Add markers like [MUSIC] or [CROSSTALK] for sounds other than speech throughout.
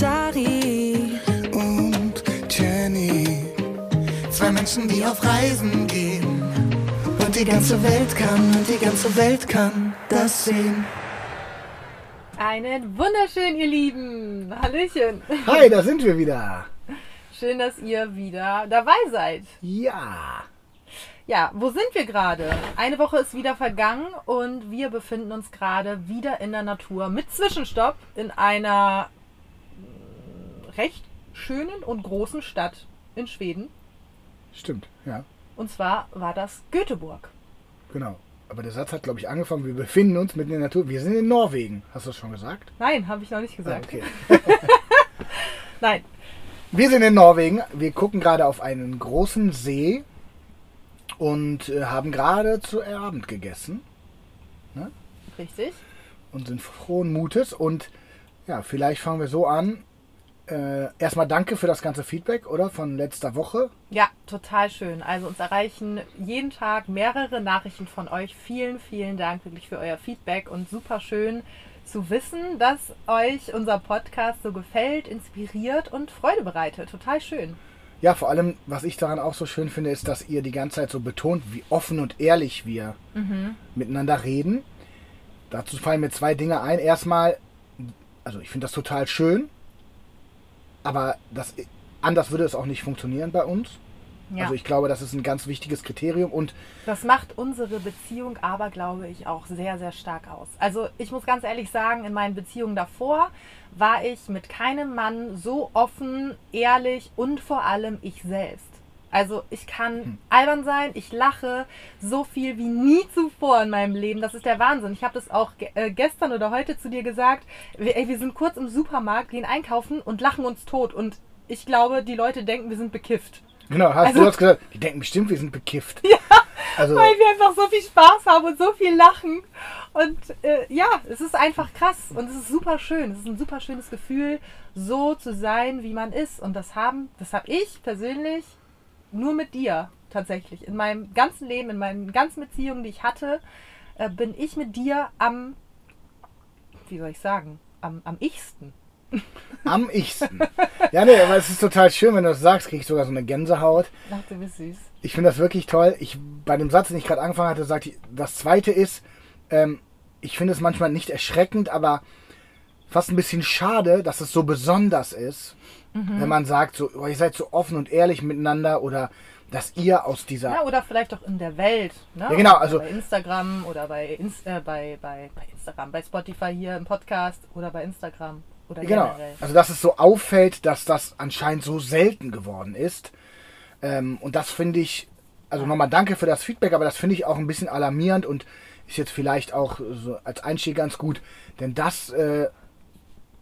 Dari und Jenny. Zwei Menschen, die auf Reisen gehen. Und die ganze Welt kann, und die ganze Welt kann das sehen. Einen wunderschön, ihr Lieben. Hallöchen. Hi, da sind wir wieder. Schön, dass ihr wieder dabei seid. Ja. Ja, wo sind wir gerade? Eine Woche ist wieder vergangen und wir befinden uns gerade wieder in der Natur mit Zwischenstopp in einer recht schönen und großen Stadt in Schweden. Stimmt, ja, Und zwar war das Göteborg. genau. Aber der Satz hat, glaube ich, angefangen. Wir befinden uns mitten in der Natur. Wir sind in Norwegen. Hast du das schon gesagt? Nein, habe ich noch nicht Ah, gesagt. okay. [LAUGHS] Nein. Wir sind in Norwegen. Wir gucken gerade auf einen großen See und äh, haben gerade zu Abend gegessen Richtig. und sind frohen Mutes. Und ja, vielleicht fangen wir so an. Äh, erstmal danke für das ganze Feedback, oder? Von letzter Woche. Ja, total schön. Also uns erreichen jeden Tag mehrere Nachrichten von euch. Vielen, vielen Dank wirklich für euer Feedback und super schön zu wissen, dass euch unser Podcast so gefällt, inspiriert und Freude bereitet. Total schön. Ja, vor allem, was ich daran auch so schön finde, ist, dass ihr die ganze Zeit so betont, wie offen und ehrlich wir miteinander reden. Dazu fallen mir zwei Dinge ein. Erstmal, also ich finde das total schön, aber das, anders würde es auch nicht funktionieren bei uns. Ja, Also ich glaube, das ist ein ganz wichtiges Kriterium und das macht unsere Beziehung aber, glaube ich, auch sehr, sehr stark aus. Also ich muss ganz ehrlich sagen, in meinen Beziehungen davor war ich mit keinem Mann so offen, ehrlich und vor allem ich selbst. Also ich kann albern sein, ich lache so viel wie nie zuvor in meinem Leben. Das ist der Wahnsinn. Ich habe das auch äh, gestern oder heute zu dir gesagt. Wir, ey, wir sind kurz im Supermarkt, gehen einkaufen und lachen uns tot. Und ich glaube, die Leute denken, wir sind bekifft. genau, hast Also- du hast gesagt, die denken bestimmt, wir sind bekifft. [LAUGHS] Also weil wir einfach so viel Spaß haben und so viel lachen. Und äh, ja, es ist einfach krass und es ist super schön. Es ist ein super schönes Gefühl, so zu sein, wie man ist. Und das haben, das habe ich persönlich nur mit dir tatsächlich. In meinem ganzen Leben, in meinen ganzen Beziehungen, die ich hatte, äh, bin ich mit dir am, wie soll ich sagen, am, am ichsten. am ichsten. Ja, nee, aber es ist total schön, wenn du das sagst, krieg ich sogar so eine Gänsehaut. Ach, du bist süß. Ich finde das wirklich toll. Ich, bei dem Satz, den ich gerade angefangen hatte, sagte ich, das zweite ist, ähm, ich finde es manchmal nicht erschreckend, aber fast ein bisschen schade, dass es so besonders ist, wenn man sagt, so, oh, ihr seid so offen und ehrlich miteinander oder dass ihr aus dieser. Ja, oder vielleicht auch in der Welt. Ne? Ja, genau, Oder also- bei Instagram oder bei, Ins äh, bei, bei, bei Instagram, bei Spotify hier im Podcast oder bei Instagram oder Genau. generell. Also, dass es so auffällt, dass das anscheinend so selten geworden ist. Ähm, und das finde ich, also nochmal danke für das Feedback, aber das finde ich auch ein bisschen alarmierend und ist jetzt vielleicht auch so als Einstieg ganz gut, denn das äh,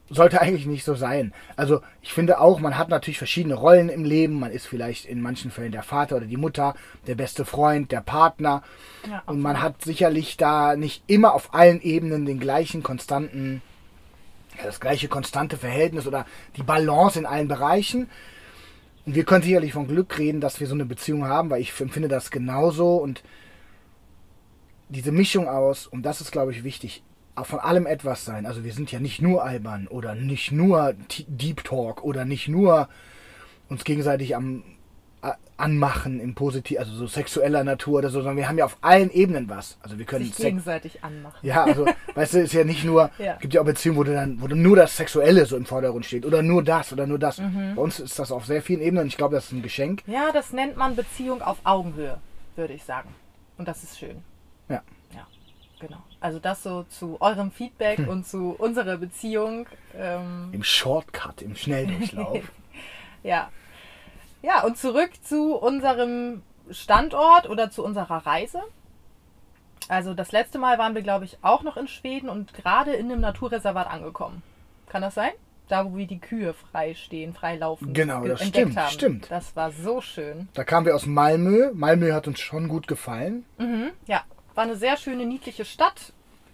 sollte eigentlich nicht so sein. Also ich finde auch, man hat natürlich verschiedene Rollen im Leben. Man ist vielleicht in manchen Fällen der Vater oder die Mutter, der beste Freund, der Partner. Ja, Und man hat sicherlich da nicht immer auf allen Ebenen den gleichen konstanten, ja, das gleiche konstante Verhältnis oder die Balance in allen Bereichen. Und wir können sicherlich von Glück reden, dass wir so eine Beziehung haben, weil ich empfinde das genauso und diese Mischung aus, und das ist, glaube ich, wichtig, von allem etwas sein. Also wir sind ja nicht nur albern oder nicht nur Deep Talk oder nicht nur uns gegenseitig am anmachen im Positiv, also so sexueller Natur oder so, sondern wir haben ja auf allen Ebenen was. Also wir können sich gegenseitig anmachen. ja, also, [LAUGHS] weißt du, ist ja nicht nur, Ja. gibt ja auch Beziehungen, wo du dann, wo du nur das Sexuelle so im Vordergrund steht oder nur das oder nur das. Mhm. Bei uns ist das auf sehr vielen Ebenen und ich glaube, das ist ein Geschenk. Ja, das nennt man Beziehung auf Augenhöhe, würde ich sagen. Und das ist schön. Ja. Ja, genau. Also das so zu eurem Feedback Hm. und zu unserer Beziehung. Ähm, Im Shortcut, im Schnelldurchlauf. [LAUGHS] Ja. Ja, und zurück zu unserem Standort oder zu unserer Reise. Also das letzte Mal waren wir, glaube ich, auch noch in Schweden und gerade in einem Naturreservat angekommen. Kann das sein? Da, wo wir die Kühe frei stehen, frei laufen. Genau, ge- das stimmt, haben. stimmt. Das war so schön. da kamen wir aus Malmö. Malmö hat uns schon gut gefallen. Mhm, ja, war eine sehr schöne, niedliche Stadt.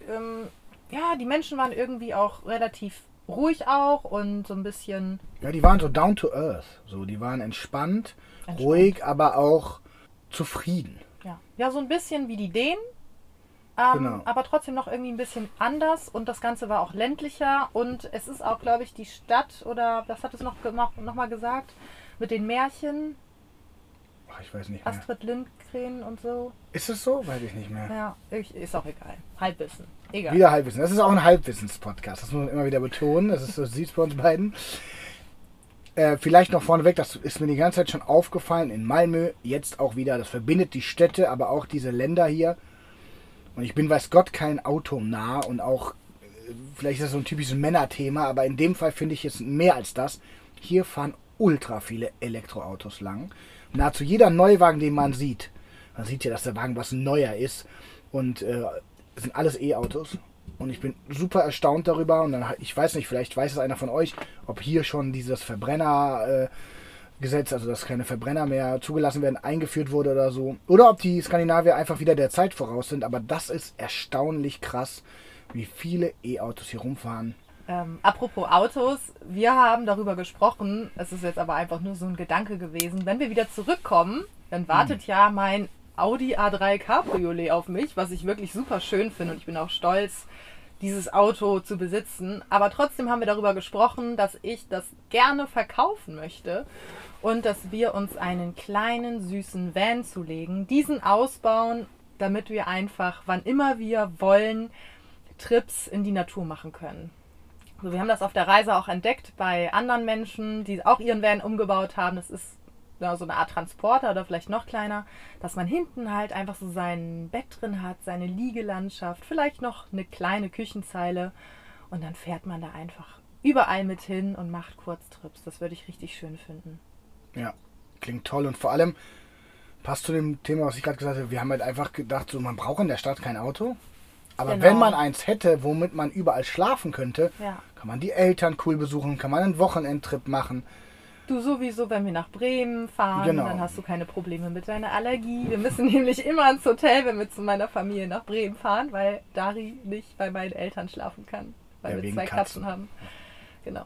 Ähm, ja, die Menschen waren irgendwie auch relativ ruhig auch und so ein bisschen Ja, die waren so down to earth. So, die waren entspannt, Entspannt. ruhig, aber auch zufrieden. Ja. ja, so ein bisschen wie die Dänen. ähm, Genau. aber trotzdem noch irgendwie ein bisschen anders und das Ganze war auch ländlicher und es ist auch, glaube ich, die Stadt oder was hat es noch, noch, noch mal gesagt? Mit den Märchen, Ach, ich weiß nicht mehr. Astrid Lindgren und so. Ist es so? Weiß ich nicht mehr. Ja, ich, ist auch egal. Halbwissen. Egal. Wieder Halbwissen. Das ist auch ein Halbwissens-Podcast. Das muss man immer wieder betonen. Das ist so sieht bei uns beiden. Äh, vielleicht noch vorneweg, das ist mir die ganze Zeit schon aufgefallen in Malmö, jetzt auch wieder, das verbindet die Städte, aber auch diese Länder hier. Und ich bin, weiß Gott, kein Auto nah und auch, äh, vielleicht ist das so ein typisches Männerthema, aber in dem Fall finde ich es mehr als das. Hier fahren ultra viele Elektroautos lang. Nahezu jeder Neuwagen, den man sieht, man sieht ja, dass der Wagen was neuer ist und äh, sind alles E-Autos. Und ich bin super erstaunt darüber. Und dann, ich weiß nicht, vielleicht weiß es einer von euch, ob hier schon dieses Verbrennergesetz, äh, also dass keine Verbrenner mehr zugelassen werden, eingeführt wurde oder so. Oder ob die Skandinavier einfach wieder der Zeit voraus sind. Aber das ist erstaunlich krass, wie viele E-Autos hier rumfahren. Ähm, apropos Autos, wir haben darüber gesprochen, es ist jetzt aber einfach nur so ein Gedanke gewesen. Wenn wir wieder zurückkommen, dann wartet ja mein Audi A3 Cabriolet auf mich, was ich wirklich super schön finde und ich bin auch stolz, dieses Auto zu besitzen. Aber trotzdem haben wir darüber gesprochen, dass ich das gerne verkaufen möchte und dass wir uns einen kleinen süßen Van zulegen, diesen ausbauen, damit wir einfach, wann immer wir wollen, Trips in die Natur machen können. Also wir haben das auf der Reise auch entdeckt bei anderen Menschen, die auch ihren Van umgebaut haben. Das ist ja, so eine Art Transporter oder vielleicht noch kleiner, dass man hinten halt einfach so sein Bett drin hat, seine Liegelandschaft, vielleicht noch eine kleine Küchenzeile und dann fährt man da einfach überall mit hin und macht Kurztrips. Das würde ich richtig schön finden. Ja, klingt toll. Und vor allem passt zu dem Thema, was ich gerade gesagt habe. Wir haben halt einfach gedacht, so, man braucht in der Stadt kein Auto. Aber Genau. wenn man eins hätte, womit man überall schlafen könnte, Ja. kann man die Eltern cool besuchen, kann man einen Wochenendtrip machen. Du sowieso, wenn wir nach Bremen fahren, Genau. dann hast du keine Probleme mit deiner Allergie. Wir müssen [LAUGHS] nämlich immer ins Hotel, wenn wir zu meiner Familie nach Bremen fahren, weil Dari nicht bei meinen Eltern schlafen kann, weil Ja, wir zwei Katzen. Katzen haben. Genau.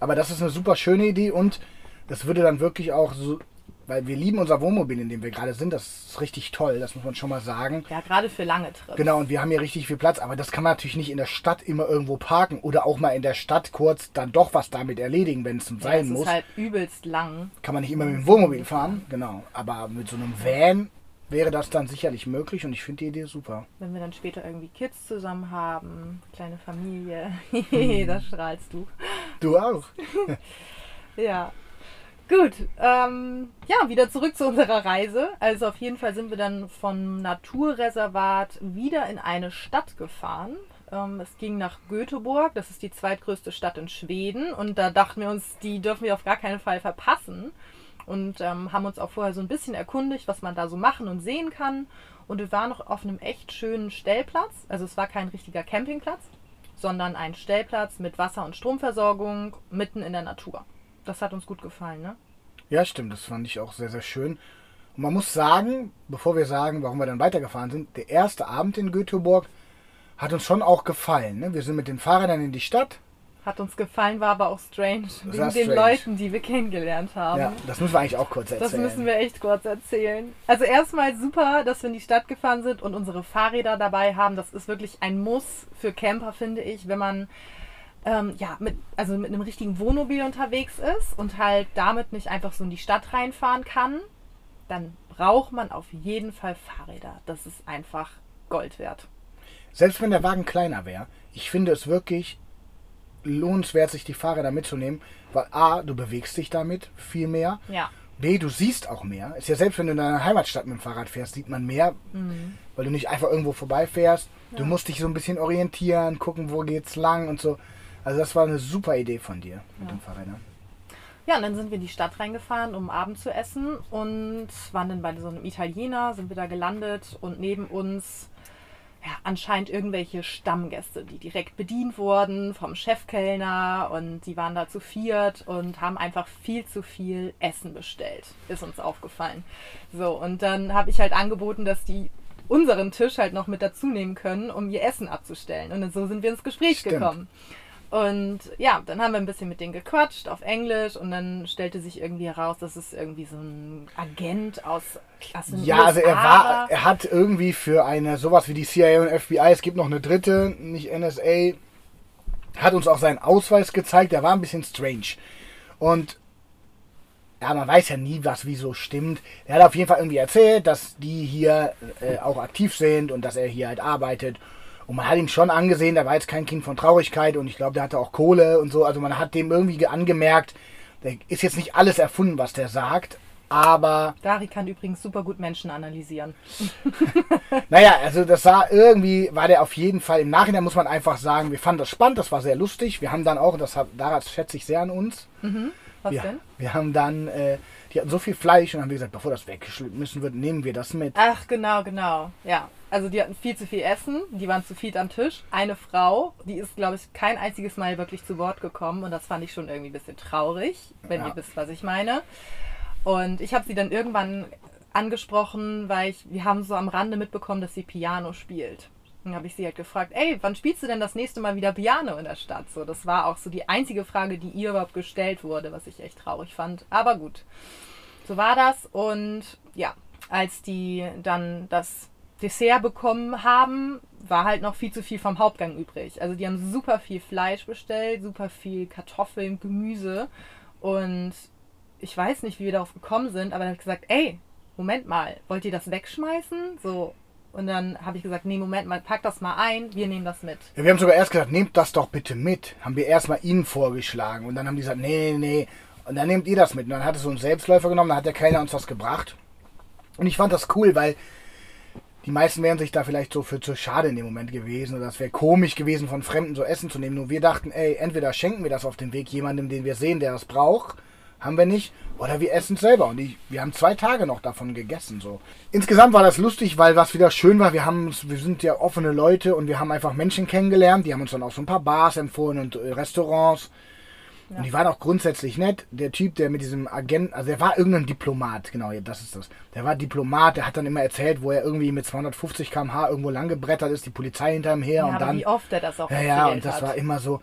Aber das ist eine super schöne Idee und das würde dann wirklich auch so, weil wir lieben unser Wohnmobil, in dem wir gerade sind, das ist richtig toll, das muss man schon mal sagen. Ja, gerade für lange Trips. Genau, und wir haben hier richtig viel Platz, aber das kann man natürlich nicht in der Stadt immer irgendwo parken oder auch mal in der Stadt kurz dann doch was damit erledigen, wenn es Ja, sein muss. ist halt übelst lang. Kann man nicht immer mit dem Wohnmobil fahren, genau. Aber mit so einem Van wäre das dann sicherlich möglich und ich finde die Idee super. Wenn wir dann später irgendwie Kids zusammen haben, kleine Familie, [LAUGHS] Mhm. da strahlst du. Du auch. [LAUGHS] [LAUGHS] Ja. Gut, ähm, ja, wieder zurück zu unserer Reise. Also auf jeden Fall sind wir dann vom Naturreservat wieder in eine Stadt gefahren. Ähm, es ging nach Göteborg, das ist die zweitgrößte Stadt in Schweden. Und da dachten wir uns, die dürfen wir auf gar keinen Fall verpassen. Und ähm, haben uns auch vorher so ein bisschen erkundigt, was man da so machen und sehen kann. Und wir waren noch auf einem echt schönen Stellplatz. Also es war kein richtiger Campingplatz, sondern ein Stellplatz mit Wasser- und Stromversorgung mitten in der Natur. Das hat uns gut gefallen, ne? Ja, stimmt, das fand ich auch sehr, sehr schön. Und man muss sagen, bevor wir sagen, warum wir dann weitergefahren sind, der erste Abend in Göteborg hat uns schon auch gefallen. Ne? Wir sind mit den Fahrrädern in die Stadt. Hat uns gefallen, war aber auch strange. Wegen den strange. Leuten, die wir kennengelernt haben. Ja, das müssen wir eigentlich auch kurz Das erzählen. müssen wir echt kurz erzählen. Also erstmal super, dass wir in die Stadt gefahren sind und unsere Fahrräder dabei haben. Das ist wirklich ein Muss für Camper, finde ich, wenn man ähm, ja, mit, also mit einem richtigen Wohnmobil unterwegs ist und halt damit nicht einfach so in die Stadt reinfahren kann, dann braucht man auf jeden Fall Fahrräder. Das ist einfach Gold wert. Selbst wenn der Wagen kleiner wäre, ich finde es wirklich lohnenswert, sich die Fahrräder mitzunehmen, weil A, du bewegst dich damit viel mehr. Ja. B, du siehst auch mehr. Ist ja selbst wenn du in deiner Heimatstadt mit dem Fahrrad fährst, sieht man mehr, weil du nicht einfach irgendwo vorbeifährst. Du musst dich so ein bisschen orientieren, gucken, wo geht's lang und so. Also das war eine super Idee von dir mit dem Fahrrädern. Ja, und dann sind wir in die Stadt reingefahren, um Abend zu essen und waren dann bei so einem Italiener, sind wir da gelandet und neben uns ja, anscheinend irgendwelche Stammgäste, die direkt bedient wurden vom Chefkellner und die waren da zu viert und haben einfach viel zu viel Essen bestellt, ist uns aufgefallen. So, und dann habe ich halt angeboten, dass die unseren Tisch halt noch mit dazu nehmen können, um ihr Essen abzustellen. Und so sind wir ins Gespräch Stimmt. gekommen. Und ja, dann haben wir ein bisschen mit denen gequatscht auf Englisch und dann stellte sich irgendwie heraus, dass es irgendwie so ein Agent aus Klasse Ja, also er war, er hat irgendwie für eine sowas wie die CIA und FBI, es gibt noch eine dritte, nicht NSA, hat uns auch seinen Ausweis gezeigt, der war ein bisschen strange. Und ja, man weiß ja nie, was wieso stimmt. Er hat auf jeden Fall irgendwie erzählt, dass die hier äh, auch aktiv sind und dass er hier halt arbeitet. Und man hat ihm schon angesehen, der war jetzt kein Kind von Traurigkeit und ich glaube, der hatte auch Kohle und so. Also man hat dem irgendwie angemerkt, der ist jetzt nicht alles erfunden, was der sagt, aber Dari kann übrigens super gut Menschen analysieren. [LAUGHS] naja, also das sah irgendwie, war der auf jeden Fall, im Nachhinein muss man einfach sagen, wir fanden das spannend, das war sehr lustig. Wir haben dann auch, das hat, daran schätze ich sehr an uns, Was wir, denn? wir haben dann, äh, die hatten so viel Fleisch und haben wir gesagt, bevor das weggeschnitten wird, nehmen wir das mit. Ach, genau, genau. Ja. Also die hatten viel zu viel Essen, die waren zu viel am Tisch. Eine Frau, die ist, glaube ich, kein einziges Mal wirklich zu Wort gekommen und das fand ich schon irgendwie ein bisschen traurig, wenn Ja. ihr wisst, was ich meine. Und ich habe sie dann irgendwann angesprochen, weil ich, wir haben so am Rande mitbekommen, dass sie Piano spielt. Dann habe ich sie halt gefragt, ey, wann spielst du denn das nächste Mal wieder Piano in der Stadt? So, das war auch so die einzige Frage, die ihr überhaupt gestellt wurde, was ich echt traurig fand. Aber gut, so war das. Und ja, als die dann das Dessert bekommen haben, war halt noch viel zu viel vom Hauptgang übrig. Also die haben super viel Fleisch bestellt, super viel Kartoffeln, Gemüse. Und ich weiß nicht, wie wir darauf gekommen sind, aber dann habe ich gesagt, ey, Moment mal, wollt ihr das wegschmeißen? So. Und dann habe ich gesagt, nee, Moment mal, pack das mal ein, wir nehmen das mit. Ja, wir haben sogar erst gesagt, nehmt das doch bitte mit. Haben wir erstmal ihnen vorgeschlagen. Und dann haben die gesagt, nee, nee, nee. Und dann nehmt ihr das mit. Und dann hat es so einen Selbstläufer genommen, dann hat der Kellner uns was gebracht. Und ich fand das cool, weil die meisten wären sich da vielleicht so für zu schade in dem Moment gewesen. Oder es wäre komisch gewesen, von Fremden so Essen zu nehmen. Nur wir dachten, ey, entweder schenken wir das auf den Weg jemandem, den wir sehen, der das braucht. Haben wir nicht. Oder wir essen es selber. Und ich, wir haben zwei Tage noch davon gegessen. So. Insgesamt war das lustig, weil was wieder schön war, wir, haben, uns- wir sind ja offene Leute und wir haben einfach Menschen kennengelernt. Die haben uns dann auch so ein paar Bars empfohlen und äh, Restaurants. Und die waren auch grundsätzlich nett. Der Typ, der mit diesem Agent, also der war irgendein Diplomat, genau, das ist das. Der war Diplomat, der hat dann immer erzählt, wo er irgendwie mit 250 km/h irgendwo lang gebrettert ist, die Polizei hinter ihm her Ja, und dann. wie oft er das auch Ja, ja, und das hat. war immer so.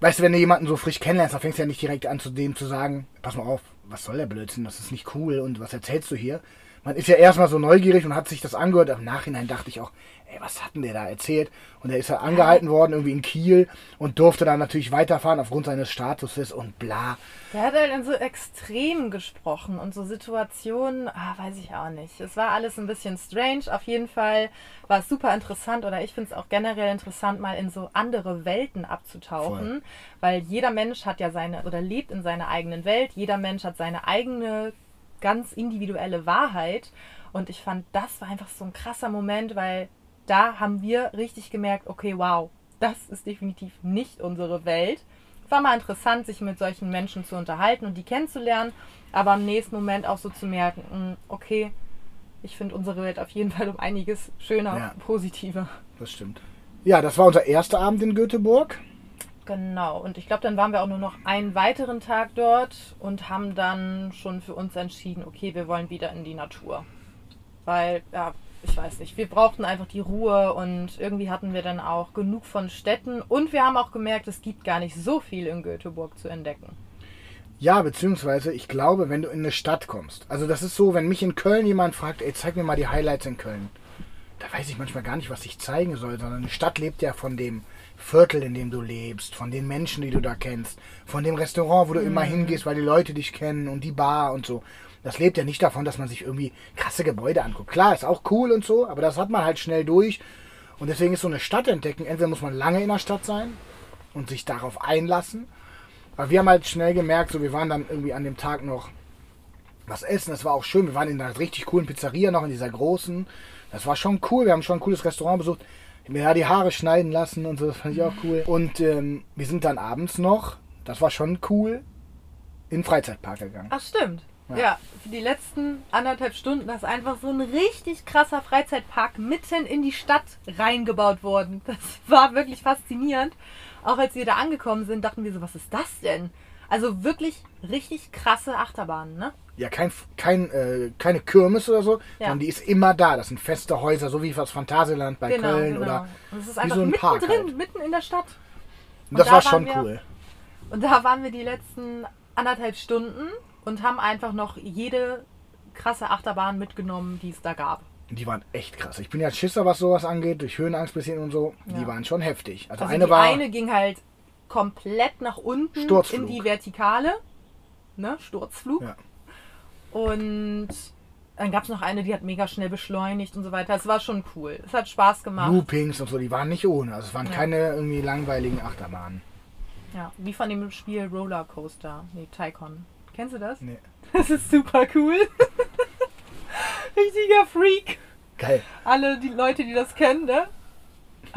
Weißt du, wenn du jemanden so frisch kennenlernst, dann fängst du ja nicht direkt an, zu dem zu sagen, pass mal auf, was soll der Blödsinn, das ist nicht cool und was erzählst du hier? Man ist ja erstmal so neugierig und hat sich das angehört. Im Nachhinein dachte ich auch, ey, was hat denn der da erzählt? Und er ist ja angehalten worden, irgendwie in Kiel und durfte dann natürlich weiterfahren aufgrund seines Statuses und bla. Der hat halt in so Extremen gesprochen und so Situationen, ah, weiß ich auch nicht. Es war alles ein bisschen strange. Auf jeden Fall war es super interessant oder ich finde es auch generell interessant, mal in so andere Welten abzutauchen, Voll. weil jeder Mensch hat ja seine oder lebt in seiner eigenen Welt. Jeder Mensch hat seine eigene ganz individuelle Wahrheit und ich fand, das war einfach so ein krasser Moment, weil da haben wir richtig gemerkt, okay, wow, das ist definitiv nicht unsere Welt. Es war mal interessant, sich mit solchen Menschen zu unterhalten und die kennenzulernen, aber im nächsten Moment auch so zu merken, mh, okay, ich finde unsere Welt auf jeden Fall um einiges schöner, Ja. positiver. Das stimmt. Ja, das war unser erster Abend in Göteborg. Genau, und ich glaube, dann waren wir auch nur noch einen weiteren Tag dort und haben dann schon für uns entschieden, okay, wir wollen wieder in die Natur. Weil, ja, ich weiß nicht, wir brauchten einfach die Ruhe und irgendwie hatten wir dann auch genug von Städten und wir haben auch gemerkt, es gibt gar nicht so viel in Göteborg zu entdecken. Ja, beziehungsweise ich glaube, wenn du in eine Stadt kommst. Also das ist so, wenn mich in Köln jemand fragt, ey, zeig mir mal die Highlights in Köln. Da weiß ich manchmal gar nicht, was ich zeigen soll, sondern eine Stadt lebt ja von dem Viertel, in dem du lebst, von den Menschen, die du da kennst, von dem Restaurant, wo du immer hingehst, weil die Leute dich kennen und die Bar und so. Das lebt ja nicht davon, dass man sich irgendwie krasse Gebäude anguckt. Klar, ist auch cool und so, aber das hat man halt schnell durch. Und deswegen ist so eine Stadt entdecken, entweder muss man lange in der Stadt sein und sich darauf einlassen, weil wir haben halt schnell gemerkt, so wir waren dann irgendwie an dem Tag noch was essen. Das war auch schön. Wir waren in einer richtig coolen Pizzeria noch, in dieser großen. Das war schon cool. Wir haben schon ein cooles Restaurant besucht. Mir da die Haare schneiden lassen und so. Das fand ich auch cool. Und ähm, wir sind dann abends noch, das war schon cool, in den Freizeitpark gegangen. Ach, stimmt. Ja. Ja. für die letzten anderthalb Stunden ist einfach so ein richtig krasser Freizeitpark mitten in die Stadt reingebaut worden. [LAUGHS] Das war wirklich faszinierend. Auch als wir da angekommen sind, dachten wir so, was ist das denn? Also wirklich richtig krasse Achterbahnen, ne? Ja, kein, kein, äh, keine Kirmes oder so, Ja. sondern die ist immer da. Das sind feste Häuser, so wie das Phantasialand bei Köln oder Und es ist wie so ein Park mittendrin, halt. mitten in der Stadt. Und das da war schon wir- cool. Und da waren wir die letzten anderthalb Stunden und haben einfach noch jede krasse Achterbahn mitgenommen, die es da gab. Die waren echt krass. Ich bin ja Schisser, was sowas angeht, durch Höhenangst bisschen und so. Die Ja. waren schon heftig. Also, Also eine die war. eine ging halt komplett nach unten Sturzflug. in die Vertikale. Ne? Sturzflug. Ja. Und dann gab es noch eine, die hat mega schnell beschleunigt und so weiter. Es war schon cool. Es hat Spaß gemacht. Loopings und so, die waren nicht ohne. Also es waren Ja. keine irgendwie langweiligen Achterbahnen. Ja, wie von dem Spiel Rollercoaster. Nee, Tycoon. Kennst du das? Nee. [LAUGHS] Das ist super cool. [LAUGHS] Richtiger Freak. Geil. Alle die Leute, die das kennen, ne?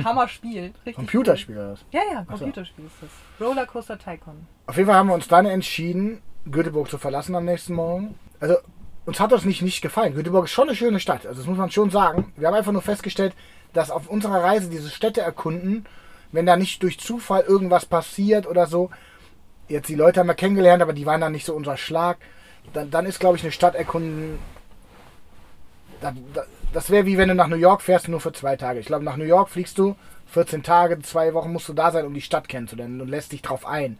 Hammer Spiel. Richtig Computerspiel oder was? Cool. Ja, ja, Ach so. Computerspiel ist das. Rollercoaster Tycoon. Auf jeden Fall haben wir uns dann entschieden, Göteborg zu verlassen am nächsten Morgen. Also uns hat das nicht, nicht gefallen. Göteborg ist schon eine schöne Stadt. Also das muss man schon sagen. Wir haben einfach nur festgestellt, dass auf unserer Reise diese Städte erkunden, wenn da nicht durch Zufall irgendwas passiert oder so. Jetzt die Leute haben wir kennengelernt, aber die waren dann nicht so unser Schlag. Dann, dann ist, glaube ich, eine Stadt erkunden. Da, da, das wäre wie wenn du nach New York fährst, nur für zwei Tage. Ich glaube, nach New York fliegst du 14 Tage, zwei Wochen musst du da sein, um die Stadt kennenzulernen und lässt dich drauf ein.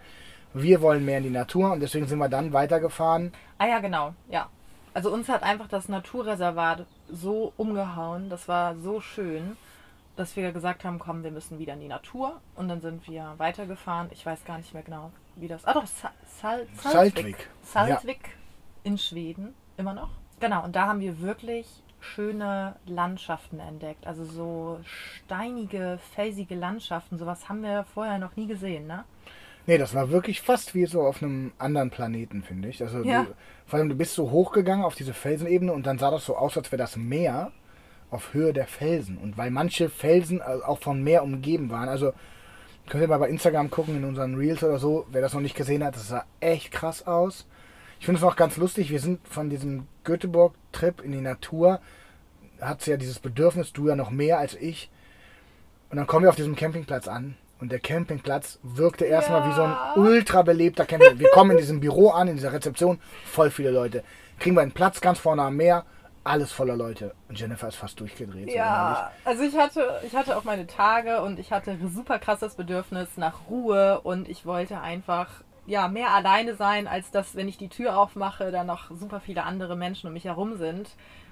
Wir wollen mehr in die Natur und deswegen sind wir dann weitergefahren. Ah ja, genau. Ja. Also uns hat einfach das Naturreservat so umgehauen. Das war so schön, dass wir gesagt haben, komm, wir müssen wieder in die Natur. Und dann sind wir weitergefahren. Ich weiß gar nicht mehr genau, wie das... Ah doch, Sa Sal Saltvik. Saltvik in Schweden, immer noch. Genau, und da haben wir wirklich schöne Landschaften entdeckt. Also so steinige, felsige Landschaften. Sowas haben wir vorher noch nie gesehen, ne? Nee, das war wirklich fast wie so auf einem anderen Planeten, finde ich. Also Ja. du, vor allem du bist so hochgegangen auf diese Felsenebene und dann sah das so aus, als wäre das Meer auf Höhe der Felsen. Und weil manche Felsen äh, auch vom Meer umgeben waren, also könnt ihr mal bei Instagram gucken in unseren Reels oder so, wer das noch nicht gesehen hat, das sah echt krass aus. Ich finde es auch ganz lustig, wir sind von diesem Göteborg-Trip in die Natur, hat ja dieses Bedürfnis, du ja noch mehr als ich. Und dann kommen wir auf diesem Campingplatz an und der Campingplatz wirkte erstmal wie so ein Ja. ultra belebter Campingplatz. Wir kommen in diesem Büro an, in dieser Rezeption, voll viele Leute. Kriegen wir einen Platz ganz vorne am Meer, alles voller Leute. Und Jennifer ist fast durchgedreht. so. Ja, also ich hatte, ich hatte auch meine Tage und ich hatte super krasses Bedürfnis nach Ruhe und ich wollte einfach ja mehr alleine sein, als dass, wenn ich die Tür aufmache, da noch super viele andere Menschen um mich herum sind.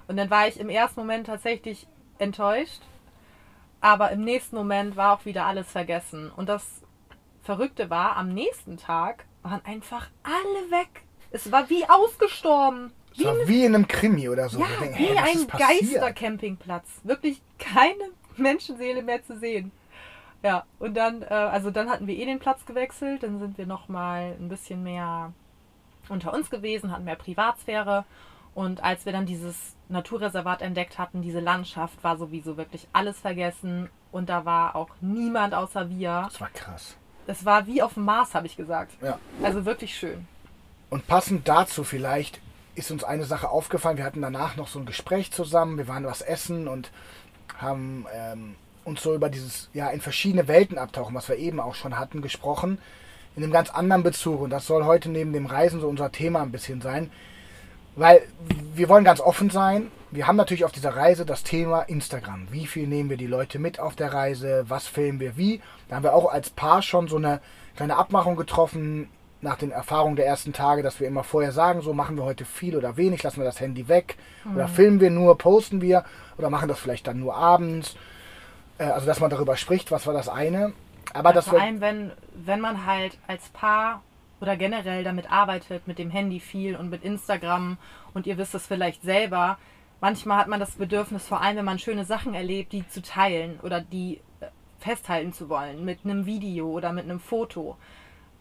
Und dann war ich im ersten Moment tatsächlich enttäuscht, aber im nächsten Moment war auch wieder alles vergessen. Und das Verrückte war, am nächsten Tag waren einfach alle weg. Es war wie ausgestorben. Es war wie in einem Krimi oder so. Ja, denken, wie was ein? Geistercampingplatz. Wirklich keine [LAUGHS] Menschenseele mehr zu sehen. Ja, und dann, äh, also dann hatten wir eh den Platz gewechselt, dann sind wir nochmal ein bisschen mehr unter uns gewesen, hatten mehr Privatsphäre. Und als wir dann dieses Naturreservat entdeckt hatten, diese Landschaft, war sowieso wirklich alles vergessen. Und da war auch niemand außer wir. Das war krass. Es war wie auf dem Mars, habe ich gesagt. Ja. Also wirklich schön. Und passend dazu vielleicht ist uns eine Sache aufgefallen. Wir hatten danach noch so ein Gespräch zusammen. Wir waren was essen und haben ähm, uns so über dieses, ja, in verschiedene Welten abtauchen, was wir eben auch schon hatten, gesprochen. In einem ganz anderen Bezug. Und das soll heute neben dem Reisen so unser Thema ein bisschen sein. Weil wir wollen ganz offen sein. Wir haben natürlich auf dieser Reise das Thema Instagram. Wie viel nehmen wir die Leute mit auf der Reise? Was filmen wir wie? Da haben wir auch als Paar schon so eine kleine Abmachung getroffen nach den Erfahrungen der ersten Tage, dass wir immer vorher sagen, so machen wir heute viel oder wenig, lassen wir das Handy weg oder filmen wir nur, posten wir oder machen das vielleicht dann nur abends. Äh, Also dass man darüber spricht, was war das eine. Aber Ja, das vor allem, wenn, wenn man halt als Paar oder generell damit arbeitet, mit dem Handy viel und mit Instagram und ihr wisst es vielleicht selber, manchmal hat man das Bedürfnis, vor allem wenn man schöne Sachen erlebt, die zu teilen oder die äh, festhalten zu wollen mit einem Video oder mit einem Foto.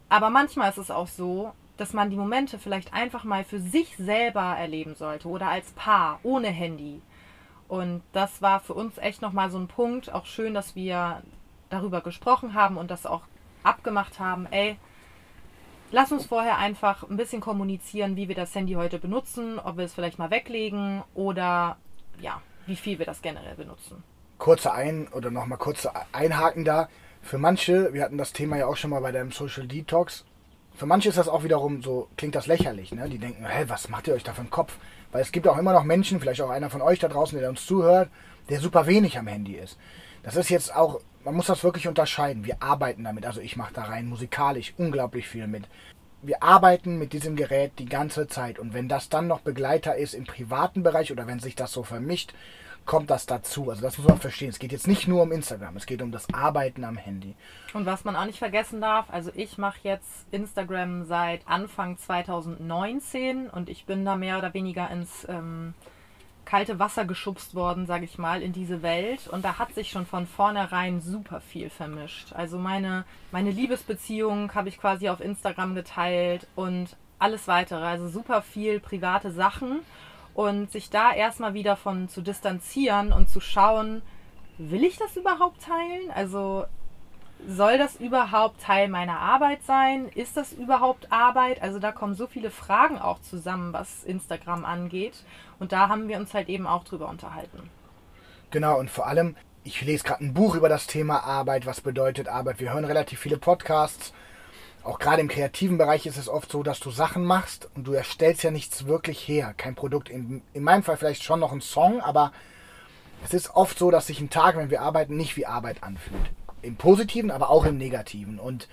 Aber manchmal ist es auch so, dass man die Momente vielleicht einfach mal für sich selber erleben sollte oder als Paar ohne Handy. Und das war für uns echt nochmal so ein Punkt. Auch schön, dass wir darüber gesprochen haben und das auch abgemacht haben. Ey, lass uns vorher einfach ein bisschen kommunizieren, wie wir das Handy heute benutzen, ob wir es vielleicht mal weglegen oder ja, wie viel wir das generell benutzen. kurze Ein- oder nochmal kurze Einhaken da. Für manche, wir hatten das Thema ja auch schon mal bei deinem Social Detox, für manche ist das auch wiederum so, klingt das lächerlich, ne? Die denken, hä, was macht ihr euch da für einen Kopf? Weil es gibt auch immer noch Menschen, vielleicht auch einer von euch da draußen, der uns zuhört, der super wenig am Handy ist. Das ist jetzt auch, man muss das wirklich unterscheiden. Wir arbeiten damit, also ich mache da rein musikalisch unglaublich viel mit. Wir arbeiten mit diesem Gerät die ganze Zeit und wenn das dann noch Begleiter ist im privaten Bereich oder wenn sich das so vermischt, kommt das dazu. Also das muss man verstehen. Es geht jetzt nicht nur um Instagram, es geht um das Arbeiten am Handy. Und was man auch nicht vergessen darf, also ich mache jetzt Instagram seit Anfang 2019 und ich bin da mehr oder weniger ins ähm, kalte Wasser geschubst worden, sage ich mal, in diese Welt. Und da hat sich schon von vornherein super viel vermischt. Also meine, meine Liebesbeziehung habe ich quasi auf Instagram geteilt und alles weitere. Also super viel private Sachen. Und sich da erstmal wieder von zu distanzieren und zu schauen, will ich das überhaupt teilen? Also soll das überhaupt Teil meiner Arbeit sein? Ist das überhaupt Arbeit? Also da kommen so viele Fragen auch zusammen, was Instagram angeht. Und da haben wir uns halt eben auch drüber unterhalten. Genau, und vor allem, ich lese gerade ein Buch über das Thema Arbeit, was bedeutet Arbeit. Wir hören relativ viele Podcasts auch gerade im kreativen Bereich ist es oft so, dass du Sachen machst und du erstellst ja nichts wirklich her. Kein Produkt. In, in meinem Fall vielleicht schon noch ein Song, aber es ist oft so, dass sich ein Tag, wenn wir arbeiten, nicht wie Arbeit anfühlt. Im Positiven, aber auch im Negativen. Und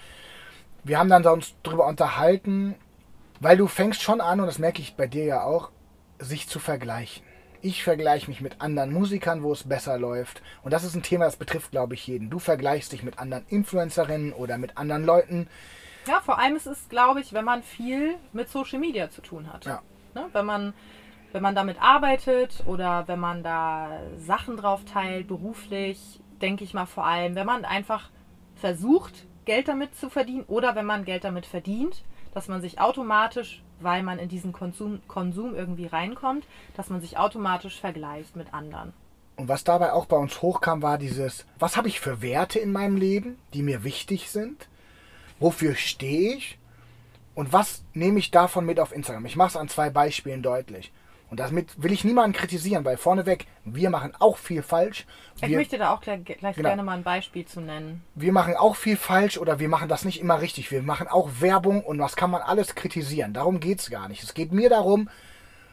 wir haben dann uns darüber unterhalten, weil du fängst schon an, und das merke ich bei dir ja auch, sich zu vergleichen. Ich vergleiche mich mit anderen Musikern, wo es besser läuft. Und das ist ein Thema, das betrifft, glaube ich, jeden. Du vergleichst dich mit anderen Influencerinnen oder mit anderen Leuten, ja, vor allem ist es, glaube ich, wenn man viel mit Social Media zu tun hat. Ja. Ne? Wenn man wenn man damit arbeitet oder wenn man da Sachen drauf teilt, beruflich, denke ich mal vor allem, wenn man einfach versucht, Geld damit zu verdienen oder wenn man Geld damit verdient, dass man sich automatisch, weil man in diesen Konsum, Konsum irgendwie reinkommt, dass man sich automatisch vergleicht mit anderen. Und was dabei auch bei uns hochkam, war dieses, was habe ich für Werte in meinem Leben, die mir wichtig sind? wofür stehe ich und was nehme ich davon mit auf Instagram. Ich mache es an zwei Beispielen deutlich. Und damit will ich niemanden kritisieren, weil vorneweg, wir machen auch viel falsch. Ich wir, möchte da auch gleich, gleich genau, gerne mal ein Beispiel zu nennen. Wir machen auch viel falsch oder wir machen das nicht immer richtig. Wir machen auch Werbung und was kann man alles kritisieren. Darum geht es gar nicht. Es geht mir darum,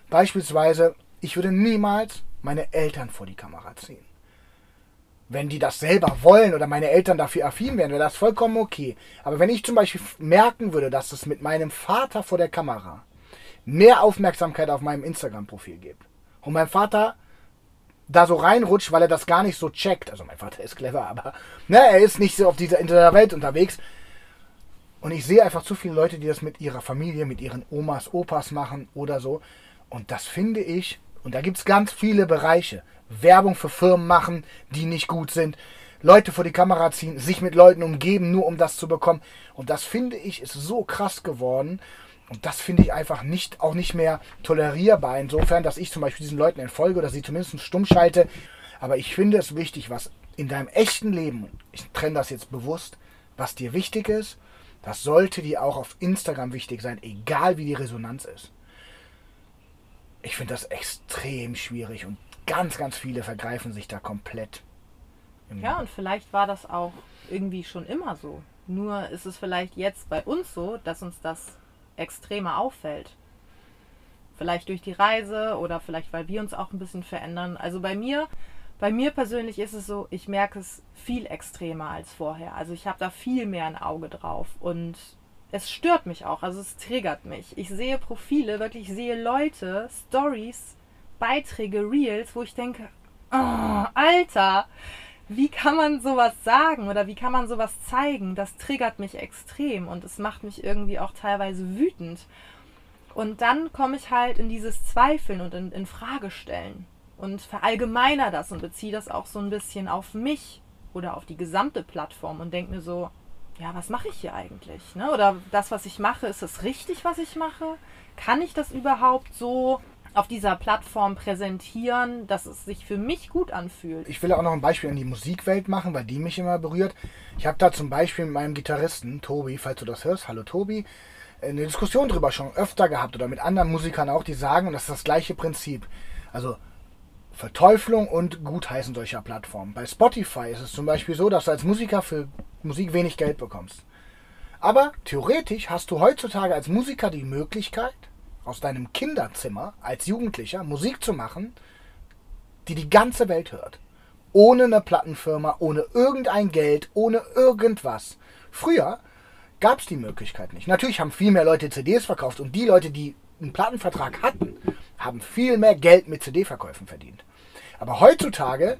beispielsweise, ich würde niemals meine Eltern vor die Kamera ziehen wenn die das selber wollen oder meine Eltern dafür affin wären, wäre das vollkommen okay. Aber wenn ich zum Beispiel merken würde, dass es mit meinem Vater vor der Kamera mehr Aufmerksamkeit auf meinem Instagram-Profil gibt und mein Vater da so reinrutscht, weil er das gar nicht so checkt. Also mein Vater ist clever, aber ne, er ist nicht so auf dieser in Welt unterwegs. Und ich sehe einfach zu viele Leute, die das mit ihrer Familie, mit ihren Omas, Opas machen oder so. Und das finde ich, und da gibt es ganz viele Bereiche. Werbung für Firmen machen, die nicht gut sind. Leute vor die Kamera ziehen, sich mit Leuten umgeben, nur um das zu bekommen. Und das finde ich ist so krass geworden. Und das finde ich einfach nicht, auch nicht mehr tolerierbar. Insofern, dass ich zum Beispiel diesen Leuten entfolge oder sie zumindest stumm schalte. Aber ich finde es wichtig, was in deinem echten Leben, ich trenne das jetzt bewusst, was dir wichtig ist, das sollte dir auch auf Instagram wichtig sein, egal wie die Resonanz ist. Ich finde das extrem schwierig und ganz, ganz viele vergreifen sich da komplett. Ja, und vielleicht war das auch irgendwie schon immer so. Nur ist es vielleicht jetzt bei uns so, dass uns das extremer auffällt. Vielleicht durch die Reise oder vielleicht weil wir uns auch ein bisschen verändern. Also bei mir, bei mir persönlich ist es so, ich merke es viel extremer als vorher. Also ich habe da viel mehr ein Auge drauf und es stört mich auch, also es triggert mich. Ich sehe Profile, wirklich ich sehe Leute, Stories, Beiträge, Reels, wo ich denke, oh, Alter, wie kann man sowas sagen oder wie kann man sowas zeigen? Das triggert mich extrem und es macht mich irgendwie auch teilweise wütend. Und dann komme ich halt in dieses Zweifeln und in, in Frage und verallgemeiner das und beziehe das auch so ein bisschen auf mich oder auf die gesamte Plattform und denke mir so, ja, was mache ich hier eigentlich? Ne? Oder das, was ich mache, ist es richtig, was ich mache? Kann ich das überhaupt so auf dieser Plattform präsentieren, dass es sich für mich gut anfühlt. Ich will auch noch ein Beispiel in die Musikwelt machen, weil die mich immer berührt. Ich habe da zum Beispiel mit meinem Gitarristen, Tobi, falls du das hörst, hallo Tobi, eine Diskussion drüber schon öfter gehabt oder mit anderen Musikern auch, die sagen, und das ist das gleiche Prinzip. Also Verteuflung und Gutheißen solcher Plattformen. Bei Spotify ist es zum Beispiel so, dass du als Musiker für Musik wenig Geld bekommst. Aber theoretisch hast du heutzutage als Musiker die Möglichkeit, aus deinem Kinderzimmer als Jugendlicher Musik zu machen, die die ganze Welt hört. ohne eine Plattenfirma, ohne irgendein Geld, ohne irgendwas. Früher gab es die Möglichkeit nicht. Natürlich haben viel mehr Leute CDs verkauft und die Leute, die einen Plattenvertrag hatten, haben viel mehr Geld mit CD-Verkäufen verdient. Aber heutzutage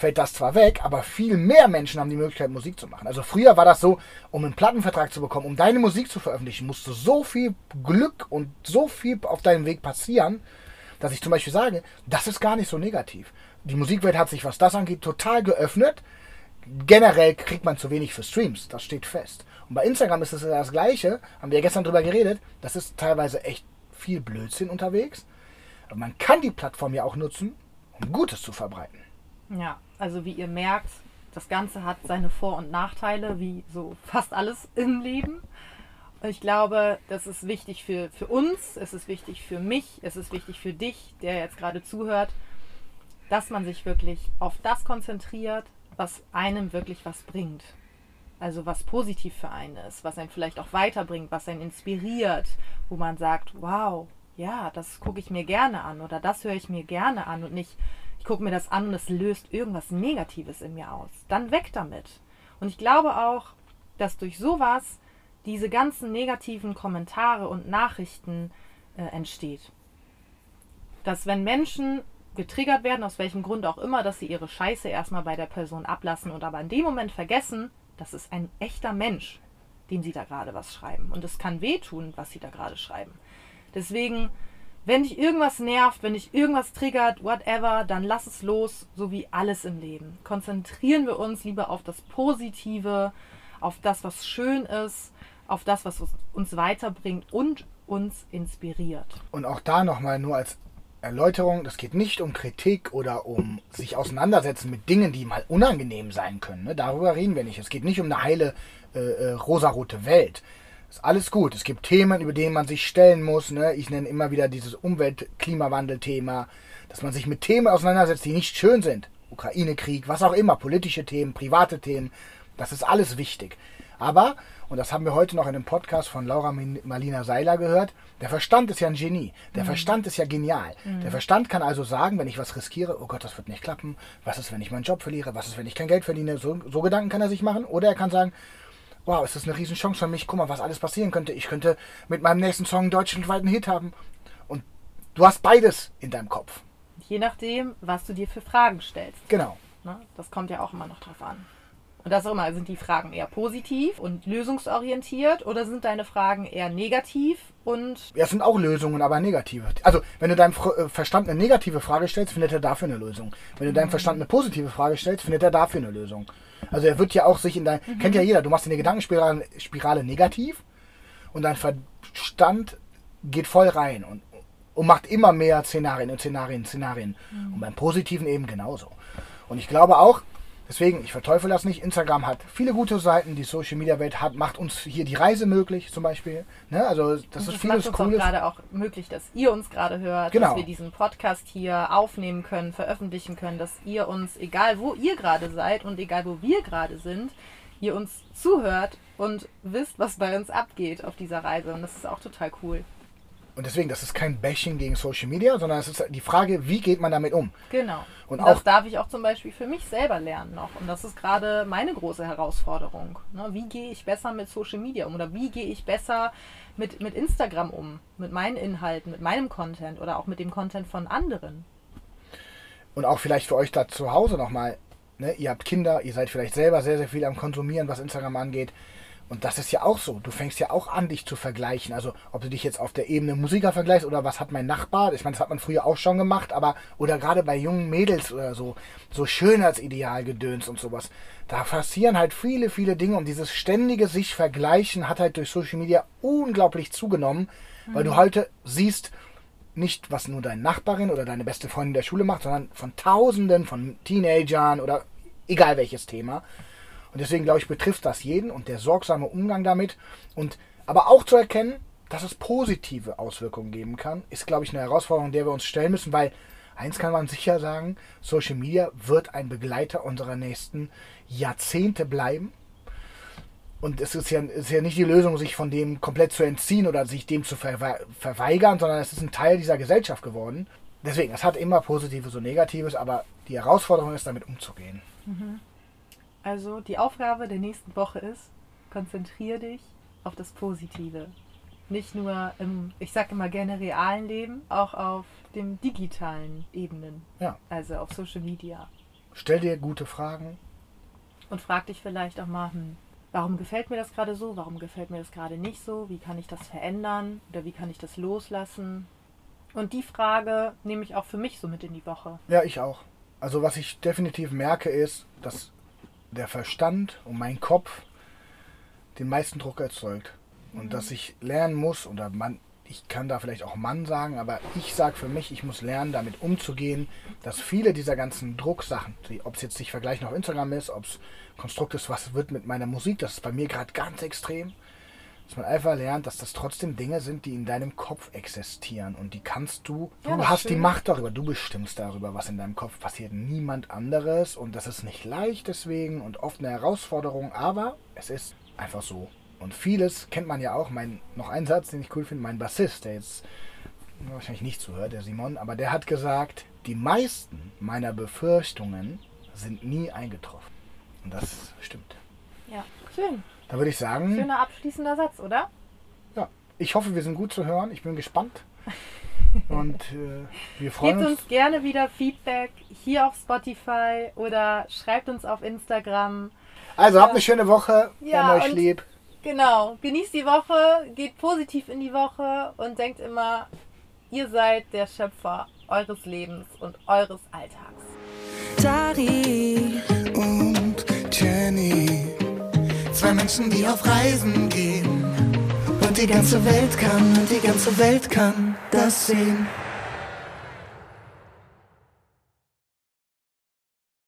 fällt das zwar weg, aber viel mehr Menschen haben die Möglichkeit, Musik zu machen. Also früher war das so, um einen Plattenvertrag zu bekommen, um deine Musik zu veröffentlichen, musste so viel Glück und so viel auf deinem Weg passieren, dass ich zum Beispiel sage, das ist gar nicht so negativ. Die Musikwelt hat sich, was das angeht, total geöffnet. Generell kriegt man zu wenig für Streams, das steht fest. Und bei Instagram ist es das Gleiche, haben wir ja gestern drüber geredet, das ist teilweise echt viel Blödsinn unterwegs. Aber man kann die Plattform ja auch nutzen, um Gutes zu verbreiten. Ja, also wie ihr merkt, das Ganze hat seine Vor- und Nachteile, wie so fast alles im Leben. Ich glaube, das ist wichtig für, für uns, es ist wichtig für mich, es ist wichtig für dich, der jetzt gerade zuhört, dass man sich wirklich auf das konzentriert, was einem wirklich was bringt. Also was positiv für einen ist, was einen vielleicht auch weiterbringt, was einen inspiriert, wo man sagt, wow, ja, das gucke ich mir gerne an oder das höre ich mir gerne an und nicht, ich gucke mir das an und es löst irgendwas Negatives in mir aus. Dann weg damit. Und ich glaube auch, dass durch sowas diese ganzen negativen Kommentare und Nachrichten äh, entsteht. Dass wenn Menschen getriggert werden, aus welchem Grund auch immer, dass sie ihre Scheiße erstmal bei der Person ablassen und aber in dem Moment vergessen, das ist ein echter Mensch, dem sie da gerade was schreiben. Und es kann wehtun, was sie da gerade schreiben. Deswegen, wenn dich irgendwas nervt, wenn dich irgendwas triggert, whatever, dann lass es los, so wie alles im Leben. Konzentrieren wir uns lieber auf das Positive, auf das, was schön ist, auf das, was uns weiterbringt und uns inspiriert. Und auch da nochmal nur als Erläuterung, das geht nicht um Kritik oder um sich auseinandersetzen mit Dingen, die mal unangenehm sein können. Ne? Darüber reden wir nicht. Es geht nicht um eine heile äh, äh, rosarote Welt. Ist alles gut. Es gibt Themen, über denen man sich stellen muss. Ne? Ich nenne immer wieder dieses Umwelt-Klimawandel-Thema, dass man sich mit Themen auseinandersetzt, die nicht schön sind. Ukraine-Krieg, was auch immer, politische Themen, private Themen. Das ist alles wichtig. Aber, und das haben wir heute noch in einem Podcast von Laura Marlina Seiler gehört, der Verstand ist ja ein Genie. Der mhm. Verstand ist ja genial. Mhm. Der Verstand kann also sagen, wenn ich was riskiere, oh Gott, das wird nicht klappen. Was ist, wenn ich meinen Job verliere? Was ist, wenn ich kein Geld verdiene? So, so Gedanken kann er sich machen. Oder er kann sagen, wow, ist das eine Riesenchance für mich. Guck mal, was alles passieren könnte. Ich könnte mit meinem nächsten Song einen deutschlandweiten Hit haben. Und du hast beides in deinem Kopf. Je nachdem, was du dir für Fragen stellst. Genau. Ne? Das kommt ja auch immer noch drauf an. Und das auch immer, sind die Fragen eher positiv und lösungsorientiert oder sind deine Fragen eher negativ und. Ja, es sind auch Lösungen, aber negative. Also, wenn du deinem äh, Verstand eine negative Frage stellst, findet er dafür eine Lösung. Wenn du deinem mhm. Verstand eine positive Frage stellst, findet er dafür eine Lösung. Also, er wird ja auch sich in dein. Mhm. Kennt ja jeder, du machst eine Gedankenspirale Spirale negativ und dein Verstand geht voll rein und, und macht immer mehr Szenarien und Szenarien, Szenarien. Mhm. Und beim Positiven eben genauso. Und ich glaube auch, Deswegen, ich verteufel das nicht. Instagram hat viele gute Seiten. Die Social Media Welt hat, macht uns hier die Reise möglich, zum Beispiel. Ne? Also, das, das ist vieles macht uns gerade auch möglich, dass ihr uns gerade hört, genau. dass wir diesen Podcast hier aufnehmen können, veröffentlichen können, dass ihr uns, egal wo ihr gerade seid und egal wo wir gerade sind, ihr uns zuhört und wisst, was bei uns abgeht auf dieser Reise. Und das ist auch total cool. Und deswegen, das ist kein Bashing gegen Social Media, sondern es ist die Frage, wie geht man damit um? Genau. Und, und das darf ich auch zum Beispiel für mich selber lernen noch. Und das ist gerade meine große Herausforderung. Ne? Wie gehe ich besser mit Social Media um? Oder wie gehe ich besser mit, mit Instagram um? Mit meinen Inhalten, mit meinem Content oder auch mit dem Content von anderen? Und auch vielleicht für euch da zu Hause nochmal. Ne? Ihr habt Kinder, ihr seid vielleicht selber sehr, sehr viel am Konsumieren, was Instagram angeht. Und das ist ja auch so. Du fängst ja auch an, dich zu vergleichen. Also, ob du dich jetzt auf der Ebene Musiker vergleichst oder was hat mein Nachbar. Ich meine, das hat man früher auch schon gemacht, aber, oder gerade bei jungen Mädels oder so, so Schönheitsidealgedöns und sowas. Da passieren halt viele, viele Dinge und dieses ständige sich vergleichen hat halt durch Social Media unglaublich zugenommen, mhm. weil du mhm. heute siehst, nicht, was nur deine Nachbarin oder deine beste Freundin der Schule macht, sondern von Tausenden von Teenagern oder egal welches Thema. Und deswegen glaube ich, betrifft das jeden und der sorgsame Umgang damit und aber auch zu erkennen, dass es positive Auswirkungen geben kann, ist, glaube ich, eine Herausforderung, der wir uns stellen müssen, weil eins kann man sicher sagen, Social Media wird ein Begleiter unserer nächsten Jahrzehnte bleiben. Und es ist ja, ist ja nicht die Lösung, sich von dem komplett zu entziehen oder sich dem zu verweigern, sondern es ist ein Teil dieser Gesellschaft geworden. Deswegen, es hat immer Positives und Negatives, aber Die Herausforderung ist, damit umzugehen. Also die Aufgabe der nächsten Woche ist, konzentriere dich auf das Positive. Nicht nur im, ich sage immer gerne realen Leben, auch auf dem digitalen Ebenen. Ja. Also auf Social Media. Stell dir gute Fragen. Und frag dich vielleicht auch mal, hm, warum gefällt mir das gerade so? Warum gefällt mir das gerade nicht so? Wie kann ich das verändern? Oder wie kann ich das loslassen? Und die Frage nehme ich auch für mich so mit in die Woche. Ja, ich auch. Also was ich definitiv merke ist, dass der Verstand und mein Kopf den meisten Druck erzeugt. Und dass ich lernen muss, oder man, ich kann da vielleicht auch Mann sagen, aber ich sage für mich, ich muss lernen, damit umzugehen, dass viele dieser ganzen Drucksachen, ob es jetzt sich vergleichen auf Instagram ist, ob es Konstrukt ist, was wird mit meiner Musik, das ist bei mir gerade ganz extrem, dass man einfach lernt, dass das trotzdem Dinge sind, die in deinem Kopf existieren und die kannst du, Ja, du hast ist die schön. Macht darüber, du bestimmst darüber, was in deinem Kopf passiert, niemand anderes und das ist nicht leicht deswegen und oft eine Herausforderung, aber es ist einfach so. Und vieles kennt man ja auch, mein, noch ein Satz, den ich cool finde, mein Bassist, der jetzt wahrscheinlich nicht zuhört, der Simon, aber der hat gesagt, die meisten meiner Befürchtungen sind nie eingetroffen. Und das stimmt. Ja. Schön. Da würde ich sagen, Schöner abschließender Satz, oder? ja, ich hoffe, wir sind gut zu hören. Ich bin gespannt. [LAUGHS] Und äh, wir freuen Gebt uns. uns gerne wieder Feedback hier auf Spotify oder schreibt uns auf Instagram. Also habt eine schöne Woche. Wir Ja, haben euch und- lieb. Genau, genießt die Woche, geht positiv in die Woche und denkt immer, ihr seid der Schöpfer eures Lebens und eures Alltags. Dari und Jenny. Zwei Menschen, die auf Reisen gehen. Und die ganze Welt kann, und die ganze Welt kann das sehen.